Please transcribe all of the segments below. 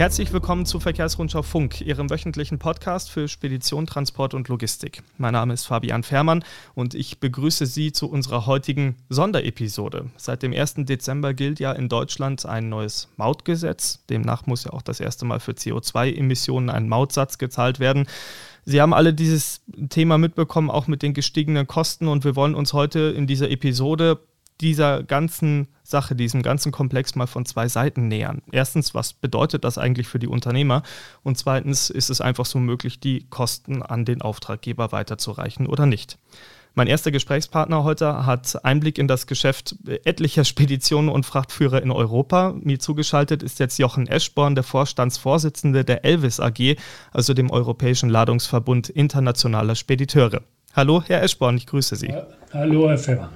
Herzlich willkommen zu Verkehrsrundschau Funk, Ihrem wöchentlichen Podcast für Spedition, Transport und Logistik. Mein Name ist Fabian Fährmann und ich begrüße Sie zu unserer heutigen Sonderepisode. Seit dem 1. Dezember gilt ja in Deutschland ein neues Mautgesetz. Demnach muss ja auch das erste Mal für CO2-Emissionen ein Mautsatz gezahlt werden. Sie haben alle dieses Thema mitbekommen, auch mit den gestiegenen Kosten und wir wollen uns heute in dieser Episode dieser ganzen Sache, diesem ganzen Komplex mal von zwei Seiten nähern. Erstens, was bedeutet das eigentlich für die Unternehmer? Und zweitens, ist es einfach so möglich, die Kosten an den Auftraggeber weiterzureichen oder nicht? Mein erster Gesprächspartner heute hat Einblick in das Geschäft etlicher Speditionen und Frachtführer in Europa. Mir zugeschaltet ist jetzt Jochen Eschborn, der Vorstandsvorsitzende der Elvis AG, also dem Europäischen Ladungsverbund internationaler Spediteure. Hallo, Herr Eschborn, ich grüße Sie. Hallo, Herr Ferrer.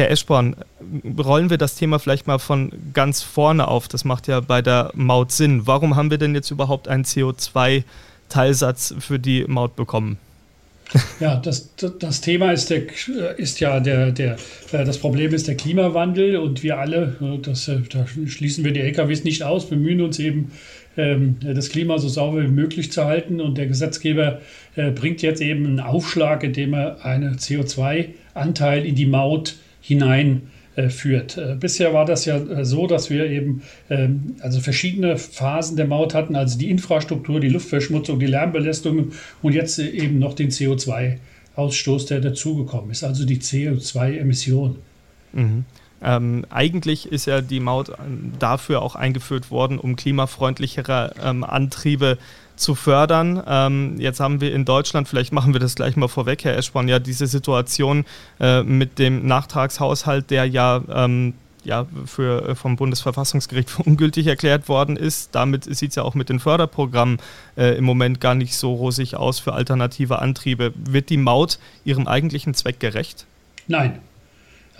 Herr Eschborn, rollen wir das Thema vielleicht mal von ganz vorne auf. Das macht ja bei der Maut Sinn. Warum haben wir denn jetzt überhaupt einen CO2-Teilsatz für die Maut bekommen? Ja, das, das Thema ist, der, ist ja der, der, äh, das Problem ist der Klimawandel und wir alle, äh, das, äh, da schließen wir die LKWs nicht aus, bemühen uns eben, ähm, das Klima so sauber wie möglich zu halten und der Gesetzgeber bringt jetzt eben einen Aufschlag, indem er einen CO2-Anteil in die Maut hinein führt. Bisher war das ja so, dass wir eben ähm, also verschiedene Phasen der Maut hatten, also die Infrastruktur, die Luftverschmutzung, die Lärmbelästigung und jetzt eben noch den CO2-Ausstoß, der dazugekommen ist, also die CO2-Emission. Mhm. Ähm, eigentlich ist ja die Maut dafür auch eingeführt worden, um klimafreundlichere ähm, Antriebe zu fördern. Ähm, jetzt haben wir in Deutschland, vielleicht machen wir das gleich mal vorweg, Herr Eschborn, ja diese Situation äh, mit dem Nachtragshaushalt, der ja ähm, ja, für, äh, vom Bundesverfassungsgericht für ungültig erklärt worden ist. Damit sieht es ja auch mit den Förderprogrammen äh, im Moment gar nicht so rosig aus für alternative Antriebe. Wird die Maut ihrem eigentlichen Zweck gerecht? Nein.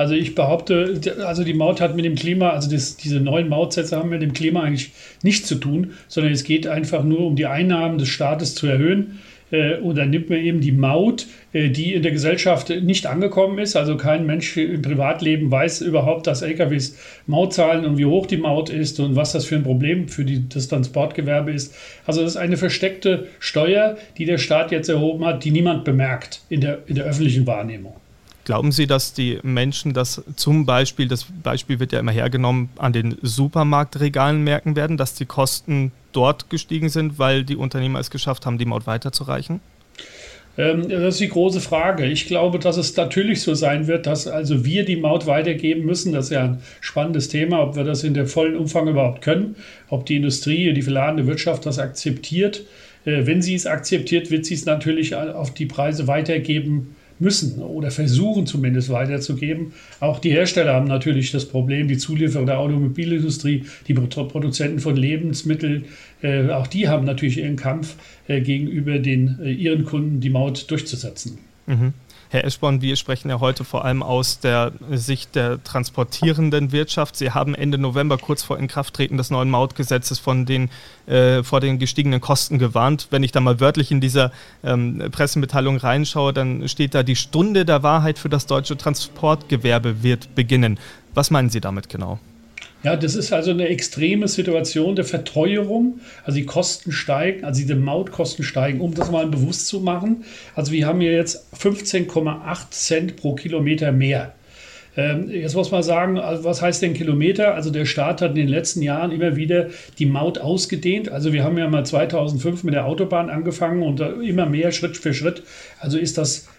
Also ich behaupte, also die Maut hat mit dem Klima, also das, diese neuen Mautsätze haben mit dem Klima eigentlich nichts zu tun, sondern es geht einfach nur um die Einnahmen des Staates zu erhöhen. Äh, und dann nimmt man eben die Maut, äh, die in der Gesellschaft nicht angekommen ist. Also kein Mensch im Privatleben weiß überhaupt, dass LKWs Maut zahlen und wie hoch die Maut ist und was das für ein Problem für die, das Transportgewerbe ist. Also das ist eine versteckte Steuer, die der Staat jetzt erhoben hat, die niemand bemerkt in der, in der öffentlichen Wahrnehmung. Glauben Sie, dass die Menschen das zum Beispiel, das Beispiel wird ja immer hergenommen, an den Supermarktregalen merken werden, dass die Kosten dort gestiegen sind, weil die Unternehmer es geschafft haben, die Maut weiterzureichen? Ähm, das ist die große Frage. Ich glaube, dass es natürlich so sein wird, dass also wir die Maut weitergeben müssen. Das ist ja ein spannendes Thema, ob wir das in der vollen Umfang überhaupt können, ob die Industrie, die verladene Wirtschaft das akzeptiert. Äh, wenn sie es akzeptiert, wird sie es natürlich auf die Preise weitergeben müssen oder versuchen zumindest weiterzugeben. Auch die Hersteller haben natürlich das Problem, die Zulieferer der Automobilindustrie, die Produzenten von Lebensmitteln, äh, auch die haben natürlich ihren Kampf äh, gegenüber den, äh, ihren Kunden, die Maut durchzusetzen. Mhm. Herr Eschborn, wir sprechen ja heute vor allem aus der Sicht der transportierenden Wirtschaft. Sie haben Ende November, kurz vor Inkrafttreten des neuen Mautgesetzes, von den, äh, vor den gestiegenen Kosten gewarnt. Wenn ich da mal wörtlich in dieser ähm, Pressemitteilung reinschaue, dann steht da, die Stunde der Wahrheit für das deutsche Transportgewerbe wird beginnen. Was meinen Sie damit genau? Ja, das ist also eine extreme Situation der Verteuerung. Also die Kosten steigen, also die Mautkosten steigen, um das mal bewusst zu machen. Also wir haben hier jetzt 15,8 Cent pro Kilometer mehr. Ähm, jetzt muss man sagen, also was heißt denn Kilometer? Also der Staat hat in den letzten Jahren immer wieder die Maut ausgedehnt. Also wir haben ja mal 2005 mit der Autobahn angefangen und immer mehr Schritt für Schritt. Also ist das äh,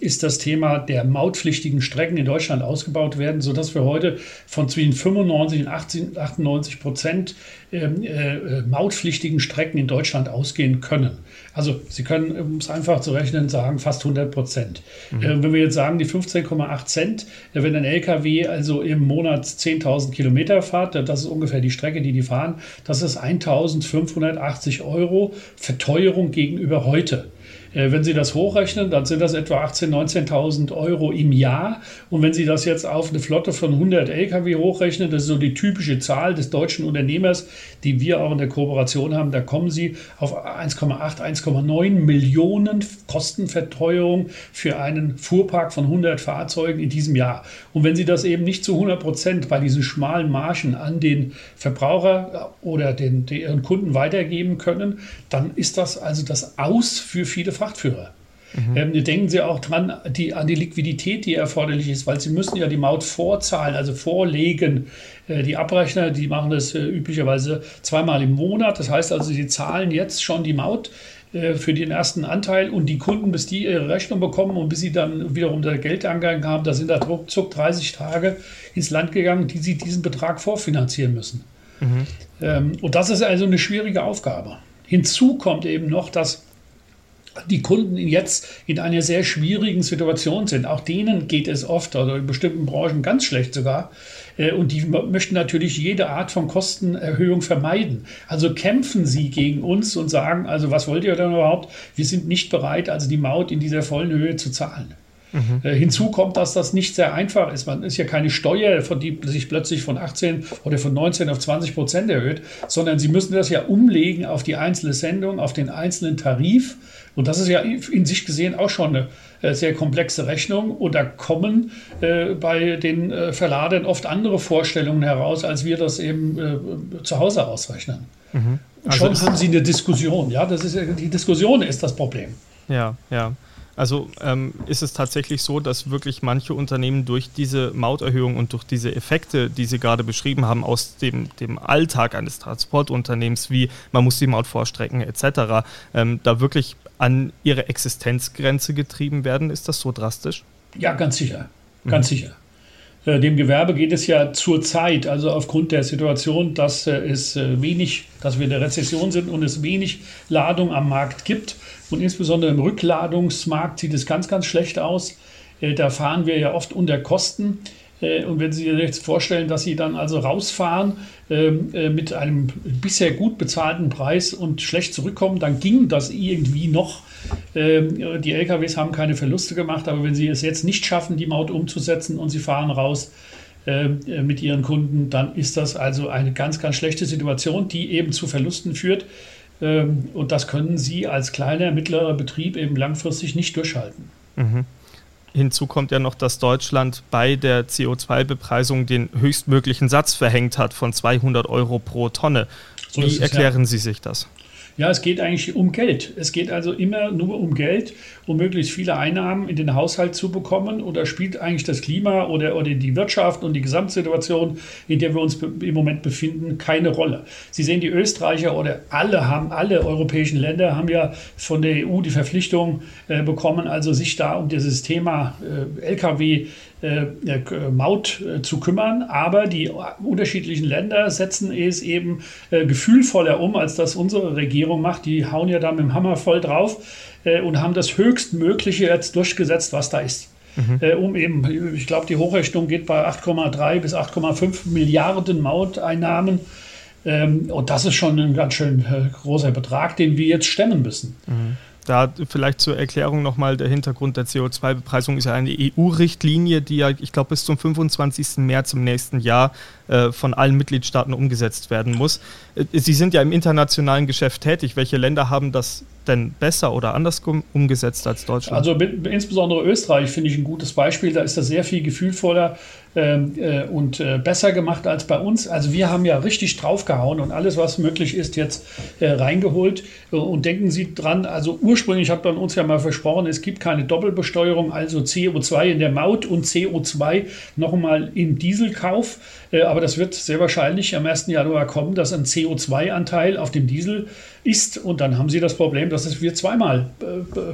ist das Thema der mautpflichtigen Strecken in Deutschland ausgebaut werden, sodass wir heute von zwischen 95 und 98 Prozent ähm, äh, mautpflichtigen Strecken in Deutschland ausgehen können. Also Sie können, um es einfach zu rechnen, sagen fast 100 Prozent. Mhm. Äh, wenn wir jetzt sagen, die 15,8 Cent, wenn ein LKW also im Monat 10.000 Kilometer fährt, das ist ungefähr die Strecke, die die fahren, das ist 1.580 Euro Verteuerung gegenüber heute. Äh, wenn Sie das hochrechnen, dann sind das etwa 18.000, 19.000 Euro im Jahr. Und wenn Sie das jetzt auf eine Flotte von 100 Lkw hochrechnen, das ist so die typische Zahl des deutschen Unternehmers, die wir auch in der Kooperation haben, da kommen Sie auf 1,8, 1,9 Millionen Kostenverteuerung für einen Fuhrpark von 100 Fahrzeugen in diesem Jahr. Und wenn Sie das eben nicht zu 100 Prozent bei diesen schmalen Margen an den Verbraucher oder den, den Ihren Kunden weitergeben können, dann ist das also das Aus für viele Frachtführer. Mhm. Ähm, denken Sie auch dran die, an die Liquidität, die erforderlich ist, weil Sie müssen ja die Maut vorzahlen, also vorlegen. Äh, die Abrechner, die machen das äh, üblicherweise zweimal im Monat. Das heißt also, Sie zahlen jetzt schon die Maut äh, für den ersten Anteil und die Kunden, bis die ihre Rechnung bekommen und bis sie dann wiederum der Geldangang haben, da sind da ruckzuck 30 Tage ins Land gegangen, die sie diesen Betrag vorfinanzieren müssen. Mhm. Ähm, und das ist also eine schwierige Aufgabe. Hinzu kommt eben noch, dass die Kunden jetzt in einer sehr schwierigen Situation sind. Auch denen geht es oft, also in bestimmten Branchen ganz schlecht sogar. Äh, und die möchten natürlich jede Art von Kostenerhöhung vermeiden. Also kämpfen sie gegen uns und sagen, also was wollt ihr denn überhaupt? Wir sind nicht bereit, also die Maut in dieser vollen Höhe zu zahlen. Mhm. Äh, hinzu kommt, dass das nicht sehr einfach ist. Man ist ja keine Steuer, von die sich plötzlich von 18 oder von 19 auf 20 Prozent erhöht, sondern sie müssen das ja umlegen auf die einzelne Sendung, auf den einzelnen Tarif. Und das ist ja in sich gesehen auch schon eine äh, sehr komplexe Rechnung. Und da kommen äh, bei den äh, Verladern oft andere Vorstellungen heraus, als wir das eben äh, zu Hause ausrechnen. Mhm. Also schon haben sie eine Diskussion. Ja, das ist die Diskussion ist das Problem. Ja, ja. Also ähm, ist es tatsächlich so, dass wirklich manche Unternehmen durch diese Mauterhöhung und durch diese Effekte, die Sie gerade beschrieben haben, aus dem, dem Alltag eines Transportunternehmens, wie man muss die Maut vorstrecken etc., ähm, da wirklich an ihre Existenzgrenze getrieben werden? Ist das so drastisch? Ja, ganz sicher. Ganz mhm. sicher. Äh, dem Gewerbe geht es ja zurzeit, also aufgrund der Situation, dass äh, es äh, wenig, dass wir in der Rezession sind und es wenig Ladung am Markt gibt. Und insbesondere im Rückladungsmarkt sieht es ganz, ganz schlecht aus. Da fahren wir ja oft unter Kosten. Und wenn Sie sich jetzt vorstellen, dass Sie dann also rausfahren ähm, mit einem bisher gut bezahlten Preis und schlecht zurückkommen, dann ging das irgendwie noch. Ähm, die LKWs haben keine Verluste gemacht, aber wenn sie es jetzt nicht schaffen, die Maut umzusetzen und sie fahren raus ähm, äh, mit ihren Kunden, dann ist das also eine ganz, ganz schlechte Situation, die eben zu Verlusten führt. Ähm, und das können Sie als kleiner, mittlerer Betrieb eben langfristig nicht durchhalten. Mhm. Hinzu kommt ja noch, dass Deutschland bei der CO2-Bepreisung den höchstmöglichen Satz verhängt hat von 200 Euro pro Tonne. So Wie erklären ja. Sie sich das? Ja, es geht eigentlich um Geld. Es geht also immer nur um Geld, um möglichst viele Einnahmen in den Haushalt zu bekommen. Oder spielt eigentlich das Klima oder, oder die Wirtschaft und die Gesamtsituation, in der wir uns im Moment befinden, keine Rolle. Sie sehen, die Österreicher oder alle haben, alle europäischen Länder haben ja von der EU die Verpflichtung äh, bekommen, also sich da um dieses Thema äh, Lkw Maut äh, zu kümmern, aber die unterschiedlichen Länder setzen es eben gefühlvoller um, als das unsere Regierung macht. Die hauen ja da mit dem Hammer voll drauf und haben das Höchstmögliche jetzt durchgesetzt, was da ist. Mhm. um eben, ich glaube, die Hochrechnung geht bei 8,3 bis 8,5 Milliarden Mauteinnahmen. Ähm, und das ist schon ein ganz schön großer Betrag, den wir jetzt stemmen müssen. Mhm. Da vielleicht zur Erklärung nochmal, der Hintergrund der CO2-Bepreisung ist ja eine EU-Richtlinie, die ja, ich glaube, bis zum 25. März im nächsten Jahr äh, von allen Mitgliedstaaten umgesetzt werden muss. Äh, Sie sind ja im internationalen Geschäft tätig. Welche Länder haben das denn besser oder anders umgesetzt als Deutschland? Also insbesondere Österreich finde ich ein gutes Beispiel. Da ist das sehr viel gefühlvoller äh, und äh, besser gemacht als bei uns. Also wir haben ja richtig draufgehauen und alles, was möglich ist, jetzt äh, reingeholt. Und denken Sie dran, also ursprünglich hat man uns ja mal versprochen, es gibt keine Doppelbesteuerung, also CO2 in der Maut und CO2 nochmal im Dieselkauf. Aber das wird sehr wahrscheinlich am 1. Januar kommen, dass ein CO2-Anteil auf dem Diesel ist. Und dann haben Sie das Problem, dass wir zweimal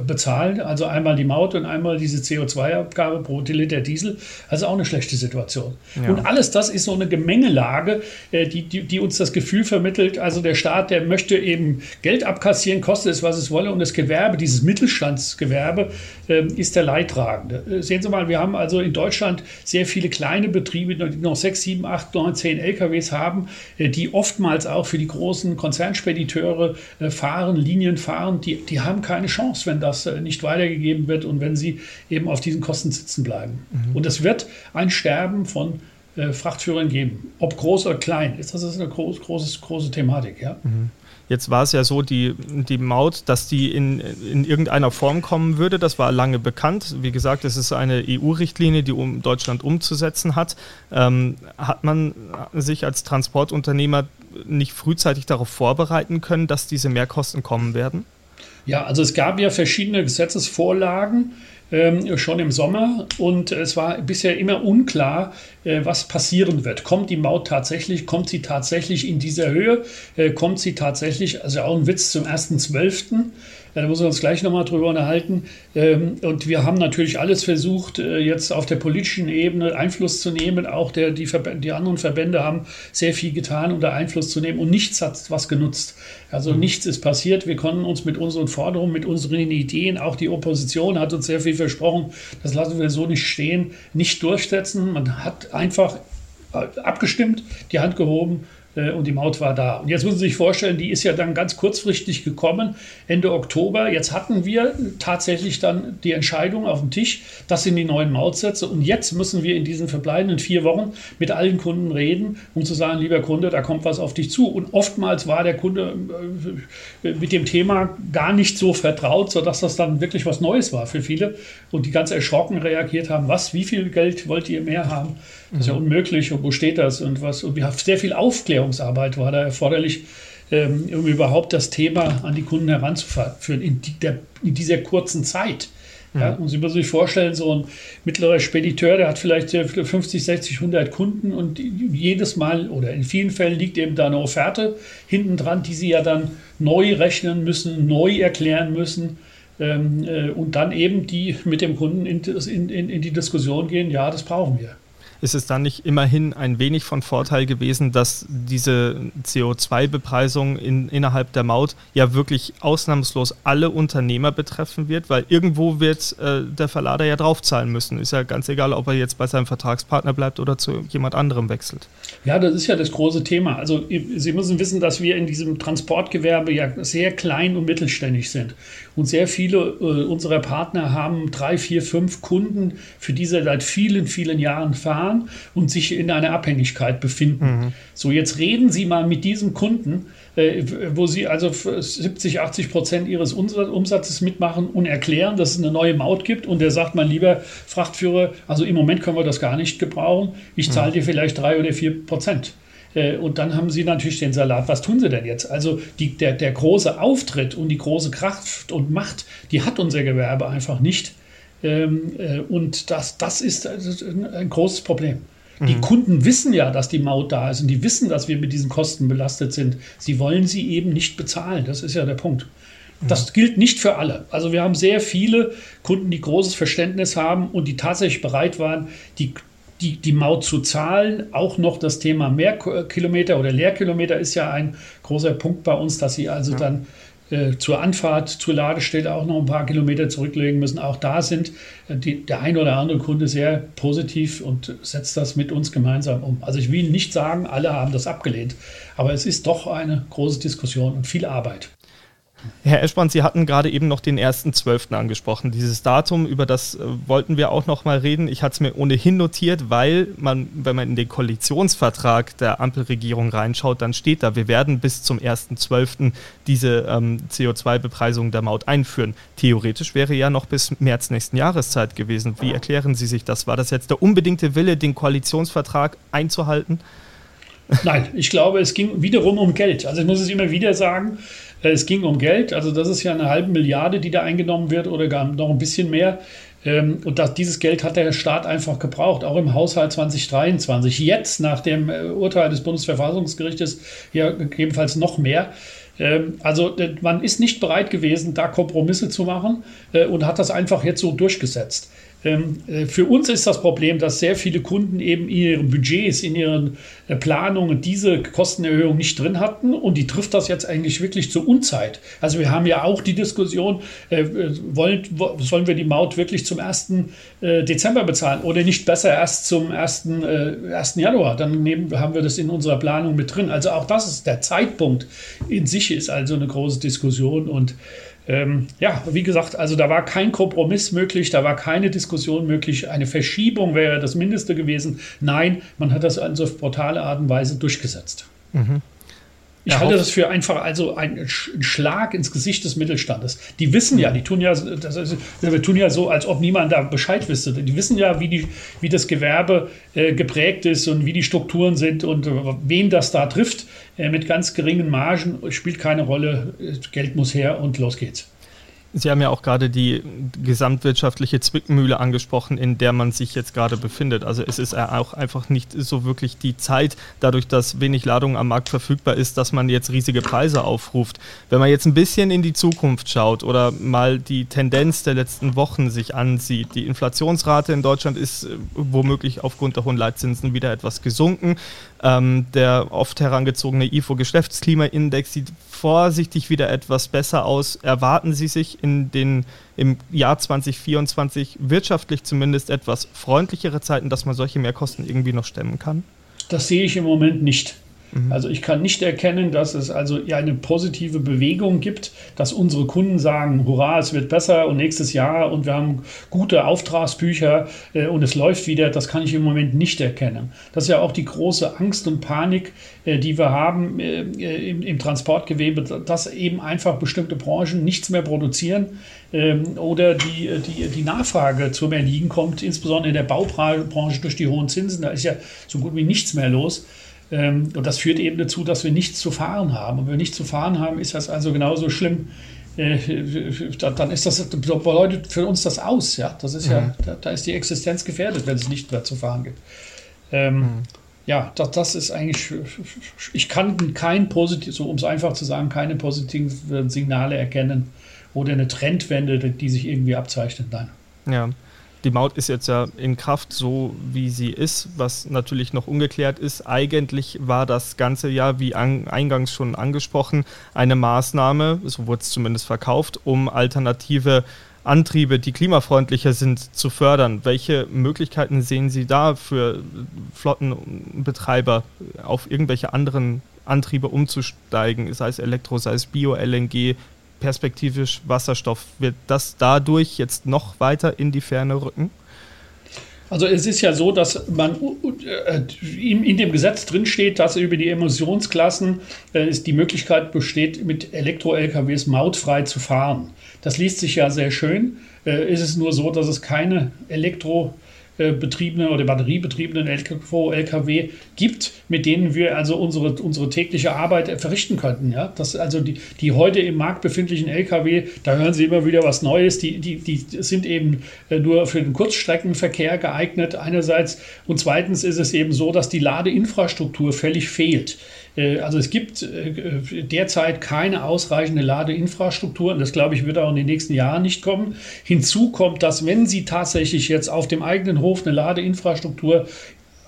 bezahlen. Also einmal die Maut und einmal diese CO2-Abgabe pro Liter Diesel. Also auch eine schlechte Situation. Ja. Und alles das ist so eine Gemengelage, äh, die, die, die, uns das Gefühl vermittelt, also der Staat, der möchte eben Geld abkassieren, koste es, was es wolle, und das Gewerbe, dieses Mittelstandsgewerbe, äh, ist der Leidtragende. Äh, sehen Sie mal, wir haben also in Deutschland sehr viele kleine Betriebe, die noch sechs, sieben, acht, neun, zehn LKWs haben, äh, die oftmals auch für die großen Konzernspediteure äh, fahren, Linien fahren, die, die haben keine Chance, wenn das äh, nicht weitergegeben wird und wenn sie eben auf diesen Kosten sitzen bleiben. Mhm. Und es wird ein Sterben von äh, Frachtführern geben, ob groß oder klein. Das ist eine groß, große, große Thematik. Ja? Mhm. Jetzt war es ja so, die, die Maut, dass die in, in irgendeiner Form kommen würde, das war lange bekannt. Wie gesagt, es ist eine EU-Richtlinie, die um Deutschland umzusetzen hat. Ähm, hat man sich als Transportunternehmer nicht frühzeitig darauf vorbereiten können, dass diese Mehrkosten kommen werden? Ja, also es gab ja verschiedene Gesetzesvorlagen ähm, schon im Sommer und es war bisher immer unklar, äh, was passieren wird. Kommt die Maut tatsächlich, kommt sie tatsächlich in dieser Höhe, äh, kommt sie tatsächlich, also auch ein Witz zum 1.12., da müssen wir uns gleich nochmal drüber unterhalten. Ähm, und wir haben natürlich alles versucht, äh, jetzt auf der politischen Ebene Einfluss zu nehmen. Auch der, die, die anderen Verbände haben sehr viel getan, um da Einfluss zu nehmen. Und nichts hat was genutzt. Also mhm. nichts ist passiert. Wir konnten uns mit unseren Forderungen, mit unseren Ideen, auch die Opposition hat uns sehr viel versprochen, das lassen wir so nicht stehen, nicht durchsetzen. Man hat einfach äh, abgestimmt, die Hand gehoben und die Maut war da. Und jetzt müssen Sie sich vorstellen, die ist ja dann ganz kurzfristig gekommen, Ende Oktober. Jetzt hatten wir tatsächlich dann die Entscheidung auf dem Tisch, das sind die neuen Mautsätze. Und jetzt müssen wir in diesen verbleibenden vier Wochen mit allen Kunden reden, um zu sagen, lieber Kunde, da kommt was auf dich zu. Und oftmals war der Kunde äh, mit dem Thema gar nicht so vertraut, sodass das dann wirklich was Neues war für viele. Und die ganz erschrocken reagiert haben, was, wie viel Geld wollt ihr mehr haben? Das ist ja mhm. unmöglich und wo steht das und was? Und wir haben sehr viel Aufklärungsarbeit war da erforderlich, ähm, um überhaupt das Thema an die Kunden heranzuführen in, der, in dieser kurzen Zeit. Ja, mhm. und Sie müssen sich vorstellen, so ein mittlerer Spediteur, der hat vielleicht 50, 60, 100 Kunden und jedes Mal oder in vielen Fällen liegt eben da eine Offerte hinten dran, die Sie ja dann neu rechnen müssen, neu erklären müssen ähm, äh, und dann eben die mit dem Kunden in, in, in die Diskussion gehen, ja, das brauchen wir ist es dann nicht immerhin ein wenig von Vorteil gewesen, dass diese CO2-Bepreisung in, innerhalb der Maut ja wirklich ausnahmslos alle Unternehmer betreffen wird, weil irgendwo wird äh, der Verlader ja draufzahlen müssen. Ist ja ganz egal, ob er jetzt bei seinem Vertragspartner bleibt oder zu jemand anderem wechselt. Ja, das ist ja das große Thema. Also Sie müssen wissen, dass wir in diesem Transportgewerbe ja sehr klein und mittelständig sind. Und sehr viele äh, unserer Partner haben drei, vier, fünf Kunden, für die sie seit vielen, vielen Jahren fahren und sich in einer Abhängigkeit befinden. Mhm. So, jetzt reden Sie mal mit diesen Kunden, äh, wo Sie also 70, 80 Prozent Ihres Umsatzes mitmachen und erklären, dass es eine neue Maut gibt. Und der sagt, mein lieber Frachtführer, also im Moment können wir das gar nicht gebrauchen. Ich zahle mhm. dir vielleicht drei oder vier Prozent. Äh, und dann haben sie natürlich den Salat. Was tun sie denn jetzt? Also die, der, der große Auftritt und die große Kraft und Macht, die hat unser Gewerbe einfach nicht. Ähm, äh, und das, das ist ein großes Problem. Die mhm. Kunden wissen ja, dass die Maut da ist und die wissen, dass wir mit diesen Kosten belastet sind. Sie wollen sie eben nicht bezahlen. Das ist ja der Punkt. Das mhm. gilt nicht für alle. Also wir haben sehr viele Kunden, die großes Verständnis haben und die tatsächlich bereit waren, die, die, die Maut zu zahlen. Auch noch das Thema Mehrkilometer oder Leerkilometer ist ja ein großer Punkt bei uns, dass sie also ja. dann äh, zur Anfahrt, zur Ladestelle auch noch ein paar Kilometer zurücklegen müssen. Auch da sind äh, die, der ein oder andere Kunde sehr positiv und setzt das mit uns gemeinsam um. Also ich will nicht sagen, alle haben das abgelehnt, aber es ist doch eine große Diskussion und viel Arbeit. Herr Eschbrand, Sie hatten gerade eben noch den 1.12. angesprochen. Dieses Datum, über das äh, wollten wir auch noch mal reden. Ich hatte es mir ohnehin notiert, weil man, wenn man in den Koalitionsvertrag der Ampelregierung reinschaut, dann steht da, wir werden bis zum 1.12. diese ähm, CO2-Bepreisung der Maut einführen. Theoretisch wäre ja noch bis März nächsten Jahres Zeit gewesen. Wie erklären Sie sich das? War das jetzt der unbedingte Wille, den Koalitionsvertrag einzuhalten? Nein, ich glaube, es ging wiederum um Geld. Also ich muss es immer wieder sagen, es ging um Geld, also das ist ja eine halbe Milliarde, die da eingenommen wird oder gar noch ein bisschen mehr. Ähm, und das, dieses Geld hat der Staat einfach gebraucht, auch im Haushalt 2023. Jetzt nach dem äh, Urteil des Bundesverfassungsgerichtes ja gegebenenfalls noch mehr. Ähm, also man ist nicht bereit gewesen, da Kompromisse zu machen und hat das einfach jetzt so durchgesetzt. Ähm, äh, für uns ist das Problem, dass sehr viele Kunden eben in ihren Budgets, in ihren äh, Planungen diese Kostenerhöhung nicht drin hatten und die trifft das jetzt eigentlich wirklich zur Unzeit. Also wir haben ja auch die Diskussion, äh, wollen, sollen wir die Maut wirklich zum 1. Dezember bezahlen oder nicht besser erst zum 1. 1. Januar? Dann nehmen, haben wir das in unserer Planung mit drin. Also auch das ist der Zeitpunkt in sich ist also eine große Diskussion und ähm, ja, wie gesagt, also da war kein Kompromiss möglich, da war keine Diskussion möglich. Eine Verschiebung wäre das Mindeste gewesen. Nein, man hat das also auf brutale Art und Weise durchgesetzt. Mhm. Ich ja, halte das für einfach also ein Schlag ins Gesicht des Mittelstandes. Die wissen ja, die tun ja, das wir tun ja so, als ob niemand da Bescheid wüsste. Die wissen ja, wie, die, wie das Gewerbe äh, geprägt ist und wie die Strukturen sind und äh, wen das da trifft. Äh, mit ganz geringen Margen spielt keine Rolle. Geld muss her und los geht's. Sie haben ja auch gerade die gesamtwirtschaftliche Zwickmühle angesprochen, in der man sich jetzt gerade befindet. Also es ist auch einfach nicht so wirklich die Zeit, dadurch, dass wenig Ladung am Markt verfügbar ist, dass man jetzt riesige Preise aufruft. Wenn man jetzt ein bisschen in die Zukunft schaut oder mal die Tendenz der letzten Wochen sich ansieht, die Inflationsrate in Deutschland ist äh, womöglich aufgrund der hohen Leitzinsen wieder etwas gesunken. Ähm, der oft herangezogene IFO-Geschäftsklimaindex sieht vorsichtig wieder etwas besser aus. Erwarten Sie sich in den im Jahr 2024 wirtschaftlich zumindest etwas freundlichere Zeiten, dass man solche Mehrkosten irgendwie noch stemmen kann? Das sehe ich im Moment nicht. Mhm. Also ich kann nicht erkennen, dass es also eine positive Bewegung gibt, dass unsere Kunden sagen, hurra, es wird besser und nächstes Jahr und wir haben gute Auftragsbücher äh, und es läuft wieder. Das kann ich im Moment nicht erkennen. Das ist ja auch die große Angst und Panik, äh, die wir haben äh, im, im, Transportgewebe, dass eben einfach bestimmte Branchen nichts mehr produzieren ähm, oder die, die, die Nachfrage zum Erliegen kommt, insbesondere in der Baubranche durch die hohen Zinsen. Da ist ja so gut wie nichts mehr los. Ähm, und das führt eben dazu, dass wir nichts zu fahren haben. Und wenn wir nichts zu fahren haben, ist das also genauso schlimm. Äh, dann ist das, bedeutet für uns das aus. Ja? Das ist ja, mhm. da, da, ist die Existenz gefährdet, wenn es nicht mehr zu fahren gibt. Ähm, mhm. Ja, das, das ist eigentlich, ich kann kein positiv, so um es einfach zu sagen, keine positiven Signale erkennen oder eine Trendwende, die sich irgendwie abzeichnet. Nein. Ja, die Maut ist jetzt ja in Kraft, so wie sie ist, was natürlich noch ungeklärt ist. Eigentlich war das ganze Jahr, wie an, eingangs schon angesprochen, eine Maßnahme, so wurde es zumindest verkauft, um alternative Antriebe, die klimafreundlicher sind, zu fördern. Welche Möglichkeiten sehen Sie da für Flottenbetreiber, auf irgendwelche anderen Antriebe umzusteigen, sei es Elektro, sei es Bio, LNG, perspektivisch Wasserstoff. Wird das dadurch jetzt noch weiter in die Ferne rücken? Also es ist ja so, dass man äh, in, dem Gesetz drinsteht, dass über die Emissionsklassen äh, die Möglichkeit besteht, mit Elektro-LKWs mautfrei zu fahren. Das liest sich ja sehr schön. Äh, ist es nur so, dass es keine Elektro- betriebenen oder batteriebetriebenen LKW gibt, mit denen wir also unsere, unsere tägliche Arbeit verrichten könnten. Ja? Das also die, die heute im Markt befindlichen Lkw, da hören Sie immer wieder was Neues, die, die, die sind eben äh, nur für den Kurzstreckenverkehr geeignet einerseits und zweitens ist es eben so, dass die Ladeinfrastruktur völlig fehlt. Äh, also es gibt äh, derzeit keine ausreichende Ladeinfrastruktur und das glaube ich wird auch in den nächsten Jahren nicht kommen. Hinzu kommt, dass wenn Sie tatsächlich jetzt auf dem eigenen Hof eine Ladeinfrastruktur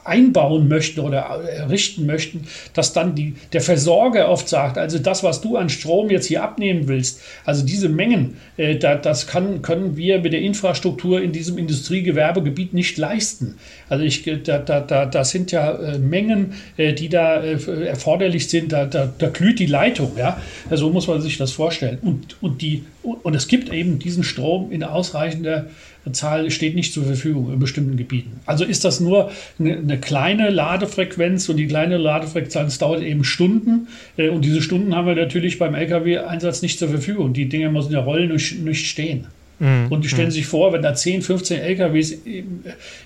einbauen möchten oder errichten möchten, dass dann die, der Versorger oft sagt, also das, was du an Strom jetzt hier abnehmen willst, also diese Mengen, äh, da, das kann, können wir mit der Infrastruktur in diesem Industriegewerbegebiet nicht leisten. Also ich, da, da, da, das sind ja äh, Mengen, äh, die da äh, erforderlich sind, da, da, da glüht die Leitung, ja. So also muss man sich das vorstellen. Und, und, die, und es gibt eben diesen Strom in ausreichender Zahl steht nicht zur Verfügung in bestimmten Gebieten. Also ist das nur eine, eine kleine Ladefrequenz und die kleine Ladefrequenz dauert eben Stunden äh, und diese Stunden haben wir natürlich beim Lkw-Einsatz nicht zur Verfügung. Die Dinge müssen ja rollen und nicht stehen. Mhm. Und die stellen mhm. sich vor, wenn da 10, 15 LKWs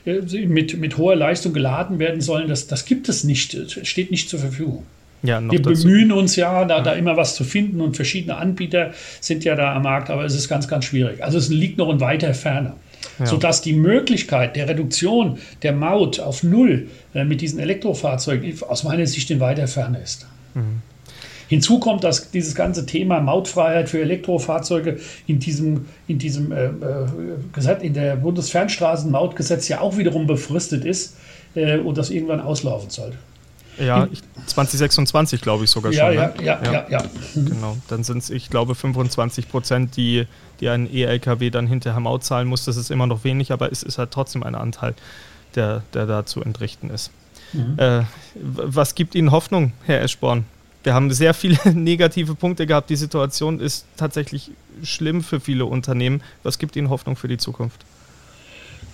äh, mit, mit hoher Leistung geladen werden sollen, das, das gibt es nicht, steht nicht zur Verfügung. Ja, wir dazu. bemühen uns ja da, ja, da immer was zu finden und verschiedene Anbieter sind ja da am Markt, aber es ist ganz, ganz schwierig. Also es liegt noch in weiter Ferne ja. sodass die Möglichkeit der Reduktion der Maut auf Null äh, mit diesen Elektrofahrzeugen aus meiner Sicht in weiter Ferne ist. Mhm. Hinzu kommt, dass dieses ganze Thema Mautfreiheit für Elektrofahrzeuge in diesem, in diesem äh, äh Gesetz, in der Bundesfernstraßenmautgesetz ja auch wiederum befristet ist äh, und das irgendwann auslaufen soll. Ja, 2026 glaube ich sogar ja, schon. Ja, ne? ja, ja, ja, ja. Genau, dann sind es, ich glaube, 25 Prozent, die, die ein E-LKW dann hinterher Maut zahlen muss. Das ist immer noch wenig, aber es ist halt trotzdem ein Anteil, der, der da zu entrichten ist. Mhm. Äh, was gibt Ihnen Hoffnung, Herr Eschborn? Wir haben sehr viele negative Punkte gehabt. Die Situation ist tatsächlich schlimm für viele Unternehmen. Was gibt Ihnen Hoffnung für die Zukunft?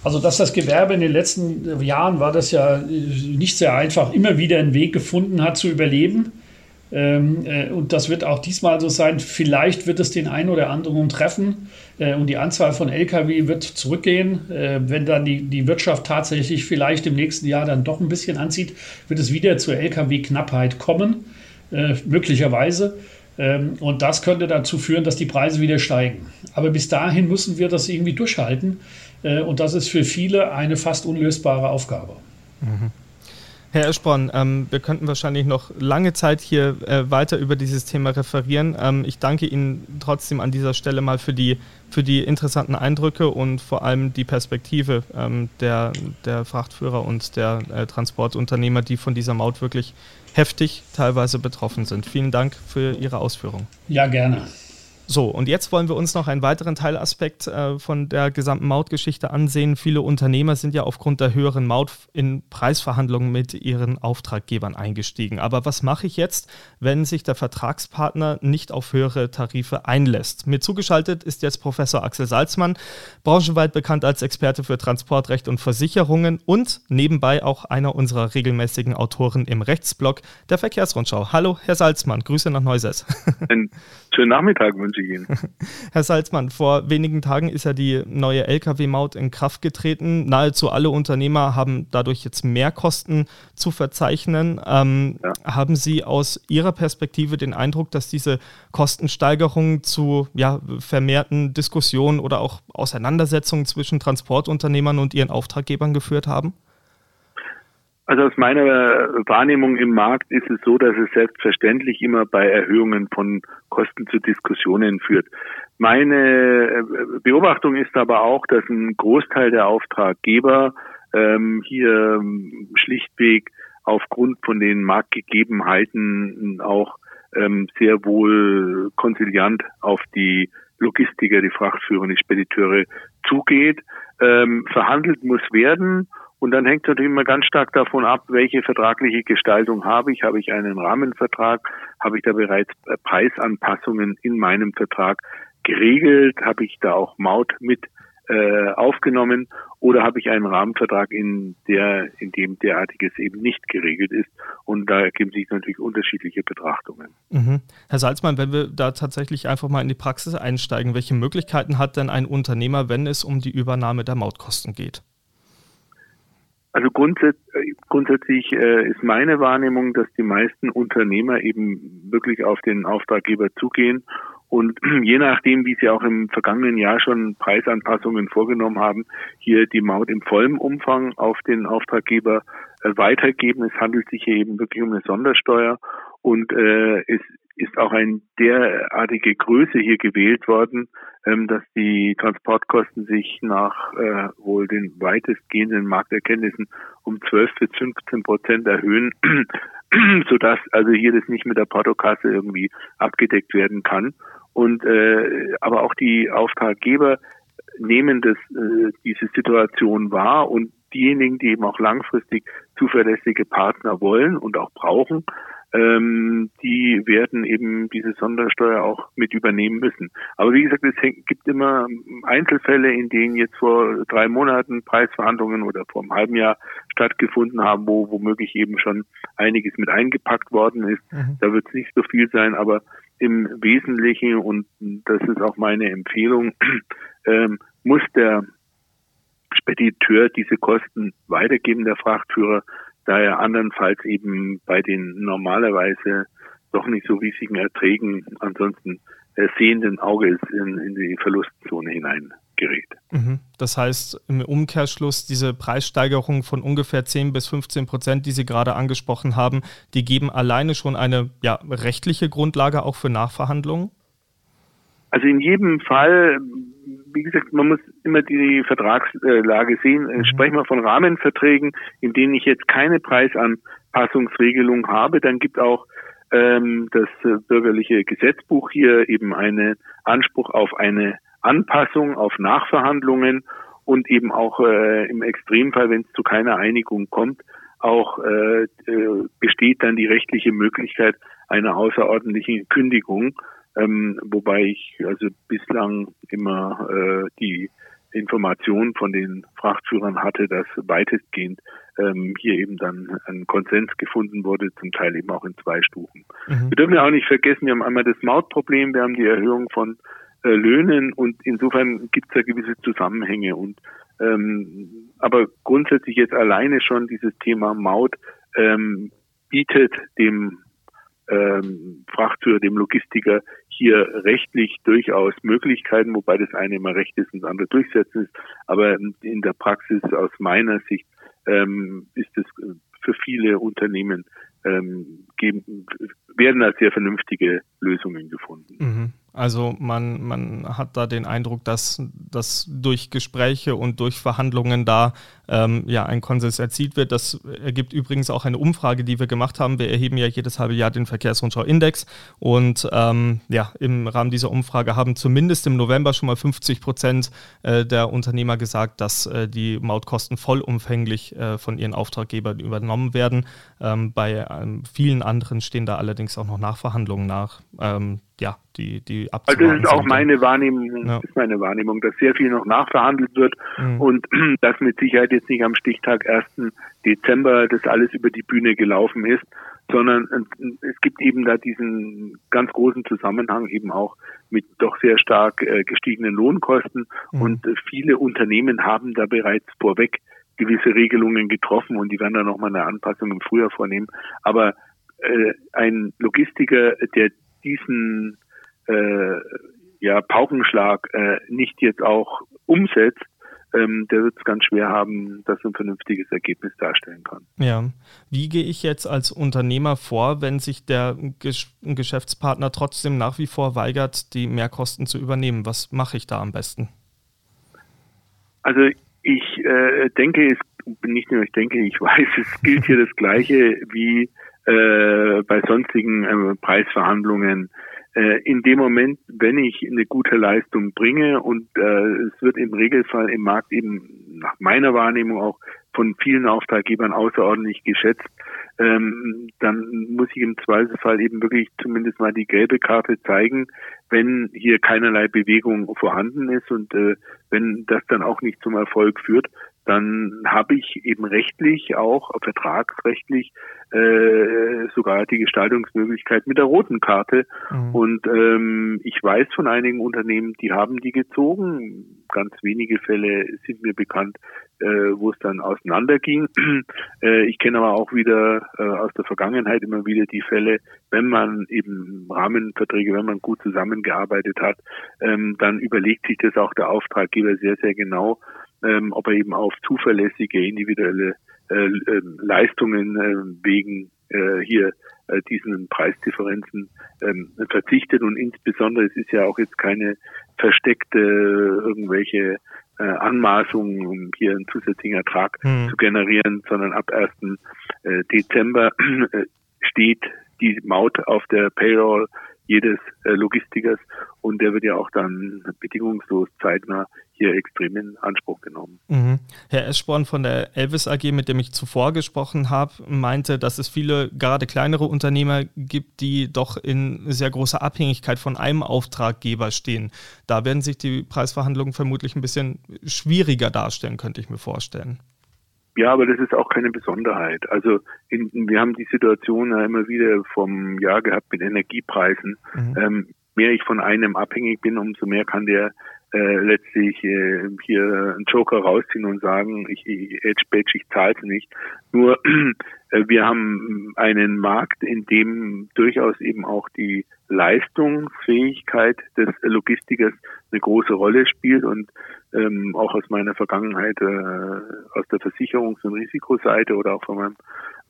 Also, dass das Gewerbe in den letzten Jahren war das ja nicht sehr einfach, immer wieder einen Weg gefunden hat zu überleben. Ähm, äh, und das wird auch diesmal so sein. Vielleicht wird es den einen oder anderen treffen äh, und die Anzahl von Lkw wird zurückgehen. Äh, wenn dann die, die Wirtschaft tatsächlich vielleicht im nächsten Jahr dann doch ein bisschen anzieht, wird es wieder zur Lkw-Knappheit kommen, möglicherweise. Ähm, und das könnte dazu führen, dass die Preise wieder steigen. Aber bis dahin müssen wir das irgendwie durchhalten. Und das ist für viele eine fast unlösbare Aufgabe. Mhm. Herr Eschborn, ähm, wir könnten wahrscheinlich noch lange Zeit hier äh, weiter über dieses Thema referieren. Ähm, ich danke Ihnen trotzdem an dieser Stelle mal für die, für die interessanten Eindrücke und vor allem die Perspektive ähm, der, der Frachtführer und der äh, Transportunternehmer, die von dieser Maut wirklich heftig teilweise betroffen sind. Vielen Dank für Ihre Ausführungen. Ja, gerne. So, und jetzt wollen wir uns noch einen weiteren Teilaspekt äh, von der gesamten Mautgeschichte ansehen. Viele Unternehmer sind ja aufgrund der höheren Maut in Preisverhandlungen mit ihren Auftraggebern eingestiegen. Aber was mache ich jetzt, wenn sich der Vertragspartner nicht auf höhere Tarife einlässt? Mir zugeschaltet ist jetzt Professor Axel Salzmann, branchenweit bekannt als Experte für Transportrecht und Versicherungen und nebenbei auch einer unserer regelmäßigen Autoren im Rechtsblog der Verkehrsrundschau. Hallo, Herr Salzmann, Grüße nach Neuses. Einen schönen Nachmittag ich Ihnen. Herr Salzmann, vor wenigen Tagen ist ja die neue Lkw-Maut in Kraft getreten. Nahezu alle Unternehmer haben dadurch jetzt mehr Kosten zu verzeichnen. Ähm, ja. Haben Sie aus Ihrer Perspektive den Eindruck, dass diese Kostensteigerungen zu ja, vermehrten Diskussionen oder auch Auseinandersetzungen zwischen Transportunternehmern und ihren Auftraggebern geführt haben? Also aus meiner Wahrnehmung im Markt ist es so, dass es selbstverständlich immer bei Erhöhungen von Kosten zu Diskussionen führt. Meine äh, Beobachtung ist aber auch, dass ein Großteil der Auftraggeber ähm, hier ähm, schlichtweg aufgrund von den Marktgegebenheiten auch ähm, sehr wohl konziliant auf die Logistiker, die Frachtführer, die Spediteure zugeht. Ähm, verhandelt muss werden und dann hängt es natürlich immer ganz stark davon ab, welche vertragliche Gestaltung habe ich. Habe ich einen Rahmenvertrag? Habe ich da bereits äh, Preisanpassungen in meinem Vertrag geregelt? Habe ich da auch Maut mit äh, aufgenommen? Oder habe ich einen Rahmenvertrag, in der, in dem derartiges eben nicht geregelt ist? Und da ergeben sich natürlich unterschiedliche Betrachtungen. Mhm. Herr Salzmann, wenn wir da tatsächlich einfach mal in die Praxis einsteigen, welche Möglichkeiten hat denn ein Unternehmer, wenn es um die Übernahme der Mautkosten geht? Also grundsätzlich, grundsätzlich äh, ist meine Wahrnehmung, dass die meisten Unternehmer eben wirklich auf den Auftraggeber zugehen und je nachdem, wie sie auch im vergangenen Jahr schon Preisanpassungen vorgenommen haben, hier die Maut im vollen Umfang auf den Auftraggeber äh, weitergeben. Es handelt sich hier eben wirklich um eine Sondersteuer und äh, es ist auch eine derartige Größe hier gewählt worden, ähm, dass die Transportkosten sich nach äh, wohl den weitestgehenden Markterkenntnissen um 12 bis 15 Prozent erhöhen, sodass also hier das nicht mit der Portokasse irgendwie abgedeckt werden kann. Und äh, aber auch die Auftraggeber nehmen das, äh, diese Situation wahr und diejenigen, die eben auch langfristig zuverlässige Partner wollen und auch brauchen, ähm, die werden eben diese Sondersteuer auch mit übernehmen müssen. Aber wie gesagt, es gibt immer Einzelfälle, in denen jetzt vor drei Monaten Preisverhandlungen oder vor einem halben Jahr stattgefunden haben, wo womöglich eben schon einiges mit eingepackt worden ist. Mhm. Da wird es nicht so viel sein, aber im Wesentlichen, und das ist auch meine Empfehlung, ähm, muss der Spediteur diese Kosten weitergeben, der Frachtführer, da er andernfalls eben bei den normalerweise doch nicht so riesigen Erträgen ansonsten äh, sehenden Auges in, in die Verlustzone hinein gerät. Mhm. Das heißt im Umkehrschluss, diese Preissteigerung von ungefähr 10 bis 15 Prozent, die Sie gerade angesprochen haben, die geben alleine schon eine ja, rechtliche Grundlage auch für Nachverhandlungen? Also in jedem Fall, wie gesagt, man muss immer die Vertragslage sehen. Mhm. Sprechen wir von Rahmenverträgen, in denen ich jetzt keine Preisanpassungsregelung habe, dann gibt auch ähm, das äh, bürgerliche Gesetzbuch hier eben einen Anspruch auf eine Anpassung, auf Nachverhandlungen und eben auch äh, im Extremfall, wenn es zu keiner Einigung kommt, auch äh, äh, besteht dann die rechtliche Möglichkeit einer außerordentlichen Kündigung, ähm, wobei ich also bislang immer äh, die Information von den Frachtführern hatte, dass weitestgehend ähm, hier eben dann ein Konsens gefunden wurde, zum Teil eben auch in zwei Stufen. Mhm. Wir dürfen ja auch nicht vergessen, wir haben einmal das Mautproblem, wir haben die Erhöhung von äh, Löhnen und insofern gibt es da gewisse Zusammenhänge und ähm, aber grundsätzlich jetzt alleine schon dieses Thema Maut ähm, bietet dem ähm, Frachtführer, dem Logistiker hier rechtlich durchaus Möglichkeiten, wobei das eine immer Recht ist und das andere durchsetzen ist. Aber in der Praxis aus meiner Sicht ähm, ist es für viele Unternehmen ähm, geben, werden da sehr vernünftige Lösungen gefunden. Mhm. Also man, man hat da den Eindruck, dass, dass durch Gespräche und durch Verhandlungen da ähm, ja ein Konsens erzielt wird. Das ergibt übrigens auch eine Umfrage, die wir gemacht haben. Wir erheben ja jedes halbe Jahr den Verkehrsrundschau-Index und ähm, ja, im Rahmen dieser Umfrage haben zumindest im November schon mal 50 Prozent äh, der Unternehmer gesagt, dass äh, die Mautkosten vollumfänglich äh, von ihren Auftraggebern übernommen werden. Ähm, bei ähm, vielen anderen stehen da allerdings auch noch Nachverhandlungen nach. Ja, die, die Also das ist auch meine Wahrnehmung, ja. ist meine Wahrnehmung, dass sehr viel noch nachverhandelt wird mhm. und dass mit Sicherheit jetzt nicht am Stichtag 1. Dezember das alles über die Bühne gelaufen ist, sondern es gibt eben da diesen ganz großen Zusammenhang eben auch mit doch sehr stark äh, gestiegenen Lohnkosten mhm. und viele Unternehmen haben da bereits vorweg gewisse Regelungen getroffen und die werden dann nochmal eine Anpassung im Frühjahr vornehmen. Aber äh, ein Logistiker, der diesen äh, ja, Paukenschlag äh, nicht jetzt auch umsetzt, ähm, der wird es ganz schwer haben, dass ein vernünftiges Ergebnis darstellen kann. Ja. Wie gehe ich jetzt als Unternehmer vor, wenn sich der Geschäftspartner trotzdem nach wie vor weigert, die Mehrkosten zu übernehmen? Was mache ich da am besten? Also ich äh, denke, es nicht nur ich denke, ich weiß, es gilt hier das Gleiche wie äh, bei sonstigen äh, Preisverhandlungen. Äh, in dem Moment, wenn ich eine gute Leistung bringe und äh, es wird im Regelfall im Markt eben nach meiner Wahrnehmung auch von vielen Auftraggebern außerordentlich geschätzt, ähm, dann muss ich im Zweifelsfall eben wirklich zumindest mal die gelbe Karte zeigen, wenn hier keinerlei Bewegung vorhanden ist und äh, wenn das dann auch nicht zum Erfolg führt, dann habe ich eben rechtlich auch vertragsrechtlich äh, sogar die Gestaltungsmöglichkeit mit der roten Karte. Mhm. Und ähm, ich weiß von einigen Unternehmen, die haben die gezogen. Ganz wenige Fälle sind mir bekannt, äh, wo es dann auseinanderging. äh, ich kenne aber auch wieder äh, aus der Vergangenheit immer wieder die Fälle, wenn man eben Rahmenverträge, wenn man gut zusammengearbeitet hat, ähm, dann überlegt sich das auch der Auftraggeber sehr, sehr genau ähm, ob er eben auf zuverlässige individuelle äh, äh, Leistungen äh, wegen äh, hier äh, diesen Preisdifferenzen ähm, verzichtet und insbesondere es ist ja auch jetzt keine versteckte irgendwelche äh, Anmaßungen, um hier einen zusätzlichen Ertrag hm. zu generieren, sondern ab 1. Äh, Dezember äh, steht die Maut auf der Payroll jedes äh, Logistikers und der wird ja auch dann bedingungslos zeitnah hier extrem in Anspruch genommen. Mhm. Herr Eschborn von der Elvis AG, mit dem ich zuvor gesprochen habe, meinte, dass es viele, gerade kleinere Unternehmer gibt, die doch in sehr großer Abhängigkeit von einem Auftraggeber stehen. Da werden sich die Preisverhandlungen vermutlich ein bisschen schwieriger darstellen, könnte ich mir vorstellen. Ja, aber das ist auch keine Besonderheit. Also in, wir haben die Situation ja immer wieder vom Jahr gehabt mit Energiepreisen. Mhm. Ähm, mehr ich von einem abhängig bin, umso mehr kann der äh, letztlich äh, hier einen Joker rausziehen und sagen, ich, ich Edge Badge, ich zahle es nicht. Nur äh, wir haben einen Markt, in dem durchaus eben auch die Leistungsfähigkeit des Logistikers eine große Rolle spielt und ähm, auch aus meiner Vergangenheit äh, aus der Versicherungs- und Risikoseite oder auch von meinem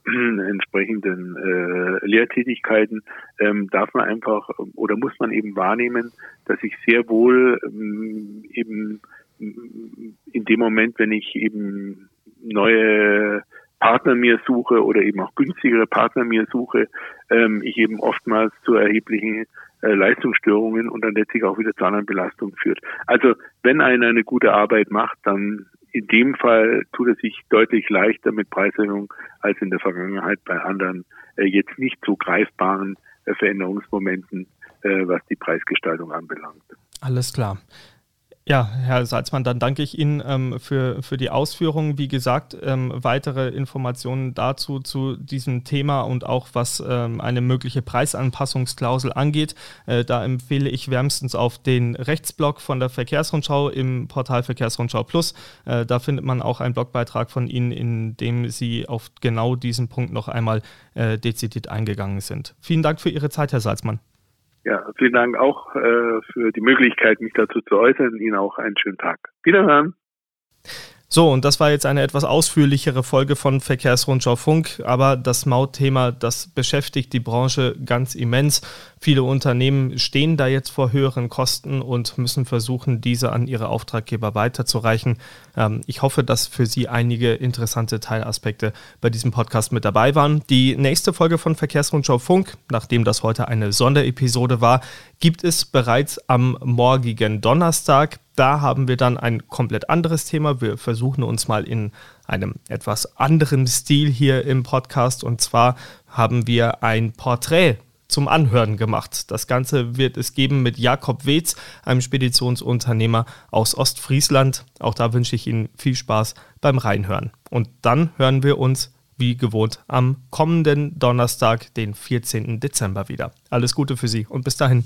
entsprechenden äh, Lehrtätigkeiten ähm, darf man einfach oder muss man eben wahrnehmen, dass ich sehr wohl ähm, eben in dem Moment, wenn ich eben neue Partner mir suche oder eben auch günstigere Partner mir suche, ähm, ich eben oftmals zu erheblichen äh, Leistungsstörungen und dann letztlich auch wieder zu anderen Belastungen führt. Also wenn einer eine gute Arbeit macht, dann in dem Fall tut es sich deutlich leichter mit Preiserhöhungen als in der Vergangenheit bei anderen äh, jetzt nicht so greifbaren äh, Veränderungsmomenten, äh, was die Preisgestaltung anbelangt. Alles klar. Ja, Herr Salzmann, dann danke ich Ihnen ähm, für, für die Ausführungen. Wie gesagt, ähm, weitere Informationen dazu zu diesem Thema und auch was ähm, eine mögliche Preisanpassungsklausel angeht, äh, da empfehle ich wärmstens auf den Rechtsblog von der Verkehrsrundschau im Portal Verkehrsrundschau Plus. Äh, da findet man auch einen Blogbeitrag von Ihnen, in dem Sie auf genau diesen Punkt noch einmal äh, dezidiert eingegangen sind. Vielen Dank für Ihre Zeit, Herr Salzmann. Ja, vielen Dank auch äh, für die Möglichkeit, mich dazu zu äußern. Ihnen auch einen schönen Tag. Wiederhören. So, und das war jetzt eine etwas ausführlichere Folge von Verkehrsrundschau Funk, aber das Mautthema, das beschäftigt die Branche ganz immens. Viele Unternehmen stehen da jetzt vor höheren Kosten und müssen versuchen, diese an ihre Auftraggeber weiterzureichen. Ähm, ich hoffe, dass für Sie einige interessante Teilaspekte bei diesem Podcast mit dabei waren. Die nächste Folge von Verkehrsrundschau Funk, nachdem das heute eine Sonderepisode war, gibt es bereits am morgigen Donnerstag. Da haben wir dann ein komplett anderes Thema. Wir versuchen uns mal in einem etwas anderen Stil hier im Podcast. Und zwar haben wir ein Porträt zum Anhören gemacht. Das Ganze wird es geben mit Jakob Wetz, einem Speditionsunternehmer aus Ostfriesland. Auch da wünsche ich Ihnen viel Spaß beim Reinhören. Und dann hören wir uns wie gewohnt am kommenden Donnerstag, den 14. Dezember wieder. Alles Gute für Sie und bis dahin.